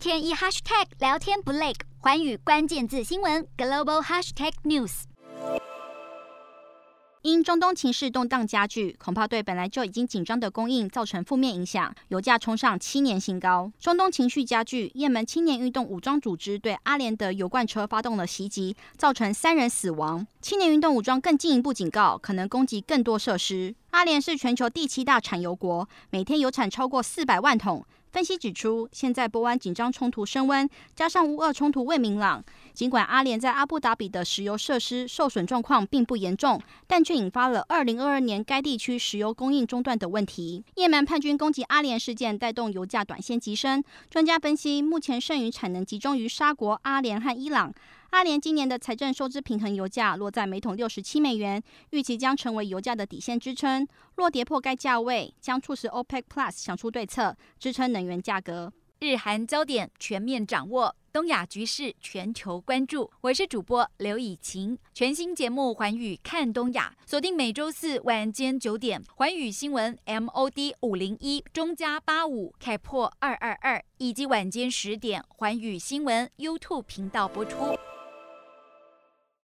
天一 hashtag 聊天不累，环宇关键字新闻 global hashtag news。因中东情势动荡加剧，恐怕对本来就已经紧张的供应造成负面影响，油价冲上七年新高。中东情绪加剧，也门青年运动武装组织对阿联的油罐车发动了袭击，造成三人死亡。青年运动武装更进一步警告，可能攻击更多设施。阿联是全球第七大产油国，每天油产超过四百万桶。分析指出，现在波湾紧张冲突升温，加上乌俄冲突未明朗，尽管阿联在阿布达比的石油设施受损状况并不严重，但却引发了2022年该地区石油供应中断的问题。也门叛军攻击阿联事件带动油价短线急升，专家分析，目前剩余产能集中于沙国、阿联和伊朗。阿联今年的财政收支平衡油价落在每桶六十七美元，预期将成为油价的底线支撑。若跌破该价位，将促使 OPEC Plus 想出对策，支撑能源价格。日韩焦点全面掌握，东亚局势全球关注。我是主播刘以晴，全新节目《寰宇看东亚》，锁定每周四晚间九点，寰宇新闻 MOD 五零一中加八五开破二二二，以及晚间十点，寰宇新闻 YouTube 频道播出。